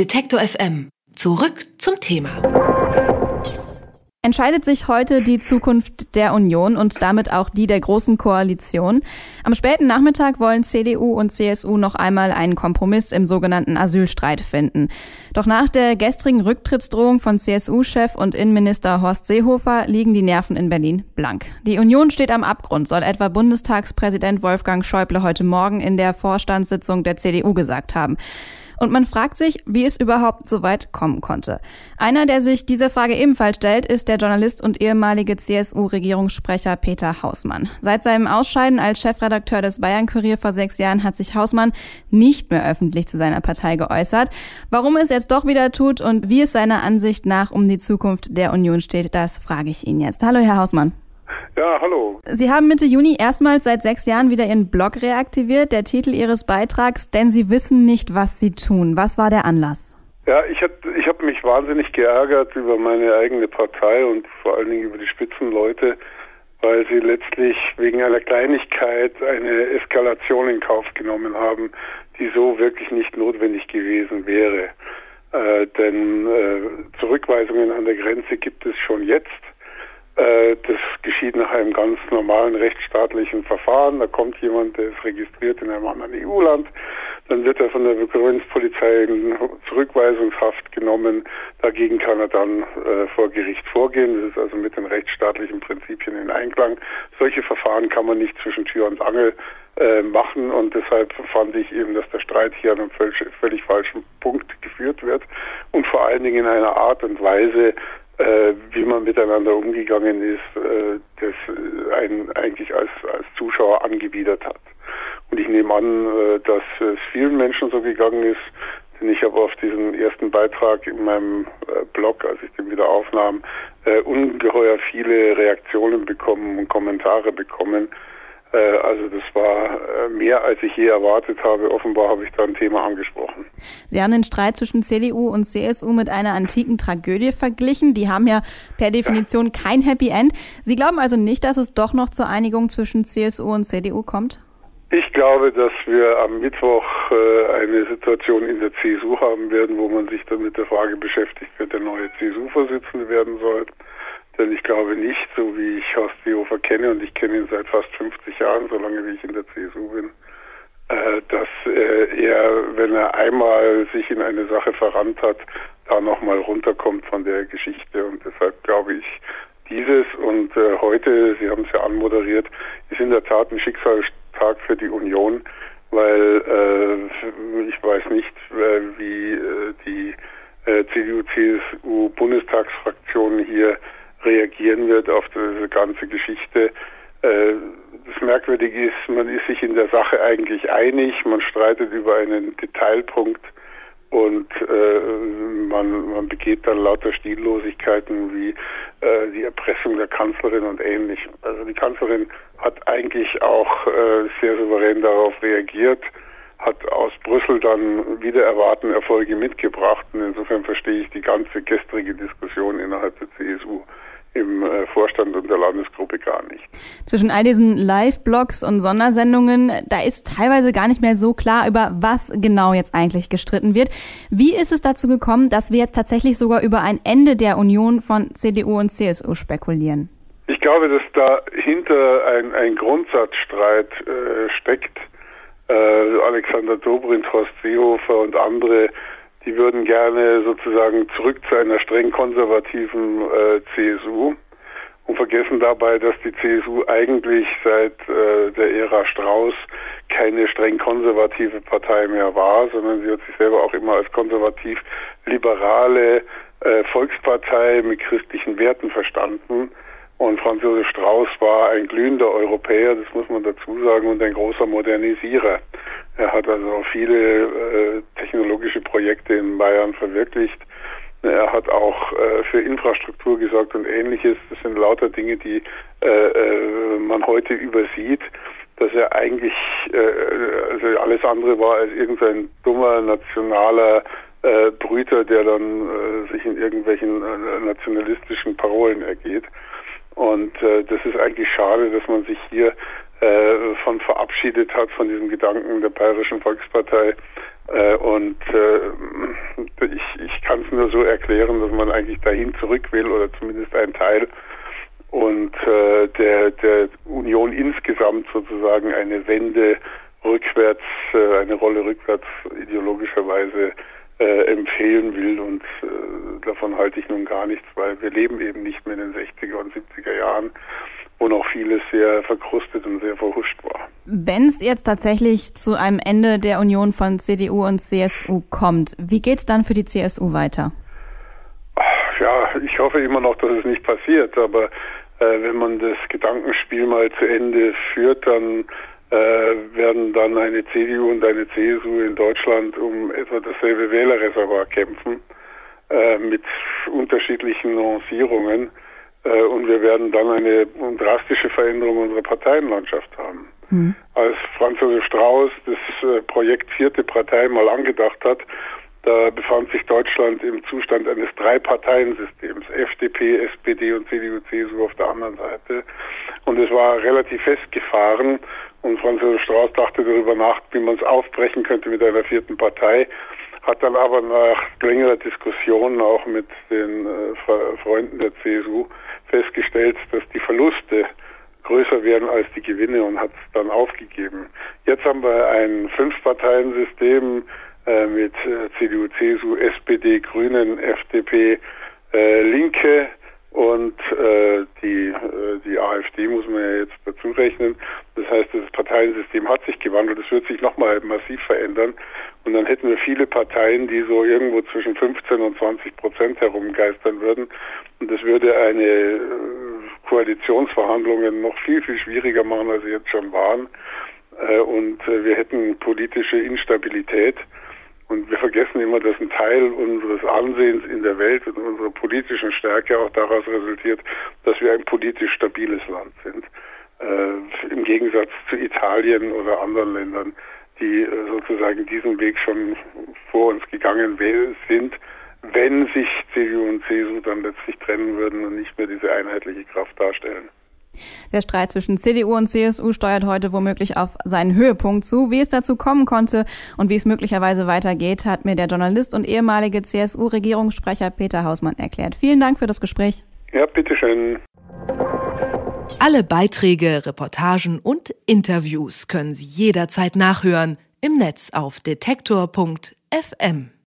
Detektor FM. Zurück zum Thema. Entscheidet sich heute die Zukunft der Union und damit auch die der Großen Koalition. Am späten Nachmittag wollen CDU und CSU noch einmal einen Kompromiss im sogenannten Asylstreit finden. Doch nach der gestrigen Rücktrittsdrohung von CSU-Chef und Innenminister Horst Seehofer liegen die Nerven in Berlin blank. Die Union steht am Abgrund, soll etwa Bundestagspräsident Wolfgang Schäuble heute Morgen in der Vorstandssitzung der CDU gesagt haben. Und man fragt sich, wie es überhaupt so weit kommen konnte. Einer, der sich diese Frage ebenfalls stellt, ist der Journalist und ehemalige CSU-Regierungssprecher Peter Hausmann. Seit seinem Ausscheiden als Chefredakteur des Bayern-Kurier vor sechs Jahren hat sich Hausmann nicht mehr öffentlich zu seiner Partei geäußert. Warum es jetzt doch wieder tut und wie es seiner Ansicht nach um die Zukunft der Union steht, das frage ich ihn jetzt. Hallo, Herr Hausmann. Ja, hallo. Sie haben Mitte Juni erstmals seit sechs Jahren wieder Ihren Blog reaktiviert. Der Titel Ihres Beitrags, denn Sie wissen nicht, was Sie tun. Was war der Anlass? Ja, ich habe ich hab mich wahnsinnig geärgert über meine eigene Partei und vor allen Dingen über die Spitzenleute, weil sie letztlich wegen einer Kleinigkeit eine Eskalation in Kauf genommen haben, die so wirklich nicht notwendig gewesen wäre. Äh, denn äh, Zurückweisungen an der Grenze gibt es schon jetzt. Äh, das geschieht nach einem ganz normalen rechtsstaatlichen Verfahren. Da kommt jemand, der ist registriert in einem anderen EU-Land. Dann wird er von der Provinzpolizei in Zurückweisungshaft genommen. Dagegen kann er dann äh, vor Gericht vorgehen. Das ist also mit den rechtsstaatlichen Prinzipien in Einklang. Solche Verfahren kann man nicht zwischen Tür und Angel äh, machen und deshalb fand ich eben, dass der Streit hier an einem völlig, völlig falschen Punkt geführt wird und vor allen Dingen in einer Art und Weise, äh, wie man miteinander umgegangen ist, äh, das einen eigentlich als, als Zuschauer angewidert hat. Und ich nehme an, äh, dass es vielen Menschen so gegangen ist, denn ich habe auf diesen ersten Beitrag in meinem äh, Blog, als ich den wieder aufnahm, äh, ungeheuer viele Reaktionen bekommen und Kommentare bekommen, äh, also das war äh, mehr, als ich je erwartet habe. Offenbar habe ich da ein Thema angesprochen. Sie haben den Streit zwischen CDU und CSU mit einer antiken Tragödie verglichen. Die haben ja per Definition kein Happy End. Sie glauben also nicht, dass es doch noch zur Einigung zwischen CSU und CDU kommt? Ich glaube, dass wir am Mittwoch äh, eine Situation in der CSU haben werden, wo man sich dann mit der Frage beschäftigt, wer der neue CSU-Vorsitzende werden soll. Denn ich glaube nicht, so wie ich Horst Seehofer kenne, und ich kenne ihn seit fast 50 Jahren, so lange wie ich in der CSU bin, äh, dass äh, er, wenn er einmal sich in eine Sache verrannt hat, da nochmal runterkommt von der Geschichte. Und deshalb glaube ich, dieses und äh, heute, Sie haben es ja anmoderiert, ist in der Tat ein Schicksalstag für die Union, weil ich weiß nicht, wie die CDU-CSU-Bundestagsfraktion hier reagieren wird auf diese ganze Geschichte. Äh, das Merkwürdige ist, man ist sich in der Sache eigentlich einig, man streitet über einen Detailpunkt und äh, man, man begeht dann lauter Stillosigkeiten wie äh, die Erpressung der Kanzlerin und ähnlich. Also die Kanzlerin hat eigentlich auch sehr souverän darauf reagiert, hat aus Brüssel dann wieder erwarten Erfolge mitgebracht und insofern verstehe ich die ganze gestrige Diskussion innerhalb der CSU im äh, Vorstand und der Landesgruppe gar nicht. Zwischen all diesen Live-Blogs und Sondersendungen, da ist teilweise gar nicht mehr so klar, über was genau jetzt eigentlich gestritten wird. Wie ist es dazu gekommen, dass wir jetzt tatsächlich sogar über ein Ende der Union von CDU und CSU spekulieren? Ich glaube, dass dahinter ein, ein Grundsatzstreit äh, steckt. Äh, Alexander Dobrindt, Horst Seehofer und andere die würden gerne sozusagen zurück zu einer streng konservativen äh, CSU und vergessen dabei, dass die CSU eigentlich seit äh, der Ära Strauß keine streng konservative Partei mehr war, sondern sie hat sich selber auch immer als konservativ-liberale äh, Volkspartei mit christlichen Werten verstanden. Und Franz Josef Strauß war ein glühender Europäer, das muss man dazu sagen, und ein großer Modernisierer. Er hat also viele äh, technologische Projekte in Bayern verwirklicht. Er hat auch äh, für Infrastruktur gesorgt und ähnliches. Das sind lauter Dinge, die äh, äh man heute übersieht, dass er eigentlich äh, also alles andere war als irgendein dummer nationaler äh, Brüter, der dann sich in irgendwelchen nationalistischen Parolen ergeht. Und das ist eigentlich schade, dass man sich hier äh, von verabschiedet hat, von diesem Gedanken der Bayerischen Volkspartei. Äh, und äh, es nur so erklären, dass man eigentlich dahin zurück will oder zumindest ein Teil und äh, der, der Union insgesamt sozusagen eine Wende rückwärts, äh, eine Rolle rückwärts ideologischerweise äh, empfehlen will und äh, davon halte ich nun gar nichts, weil wir leben eben nicht mehr in den 60er und 70er Jahren, wo noch vieles sehr verkrustet und sehr verhuscht war. Wenn es jetzt tatsächlich zu einem Ende der Union von CDU und CSU kommt, wie geht es dann für die CSU weiter? Ja, ich hoffe immer noch, dass es nicht passiert, aber äh, wenn man das Gedankenspiel mal zu Ende führt, dann werden dann eine CDU und eine CSU in Deutschland um etwa dasselbe Wählerreservoir kämpfen, äh, mit unterschiedlichen Nuancierungen. Äh, und wir werden dann eine drastische Veränderung unserer Parteienlandschaft haben. Mhm. Als Franz Josef Strauß das äh, Projekt vierte Partei mal angedacht hat, da befand sich Deutschland im Zustand eines Drei-Parteien-Systems, FDP, SPD und CDU, CSU auf der anderen Seite. Und es war relativ festgefahren. Und Franz Josef Strauß dachte darüber nach, wie man es aufbrechen könnte mit einer vierten Partei, hat dann aber nach längerer Diskussion auch mit den äh, Freunden der CSU festgestellt, dass die Verluste größer werden als die Gewinne und hat es dann aufgegeben. Jetzt haben wir ein Fünf-Parteien-System, äh, mit äh, CDU, CSU, SPD, Grünen, FDP, äh, Linke und äh, die, äh, die AfD muss man ja jetzt dazu rechnen. Das heißt, das Parteiensystem hat sich gewandelt, es wird sich nochmal massiv verändern. Und dann hätten wir viele Parteien, die so irgendwo zwischen 15 und 20 Prozent herumgeistern würden. Und das würde eine äh, Koalitionsverhandlungen noch viel, viel schwieriger machen, als sie jetzt schon waren. Äh, und äh, wir hätten politische Instabilität. Und wir vergessen immer, dass ein Teil unseres Ansehens in der Welt und unserer politischen Stärke auch daraus resultiert, dass wir ein politisch stabiles Land sind. Äh, Im Gegensatz zu Italien oder anderen Ländern, die äh, sozusagen diesen Weg schon vor uns gegangen sind, wenn sich CDU und CSU dann letztlich trennen würden und nicht mehr diese einheitliche Kraft darstellen. Der Streit zwischen CDU und CSU steuert heute womöglich auf seinen Höhepunkt zu. Wie es dazu kommen konnte und wie es möglicherweise weitergeht, hat mir der Journalist und ehemalige CSU-Regierungssprecher Peter Hausmann erklärt. Vielen Dank für das Gespräch. Ja, bitteschön. Alle Beiträge, Reportagen und Interviews können Sie jederzeit nachhören im Netz auf detektor.fm.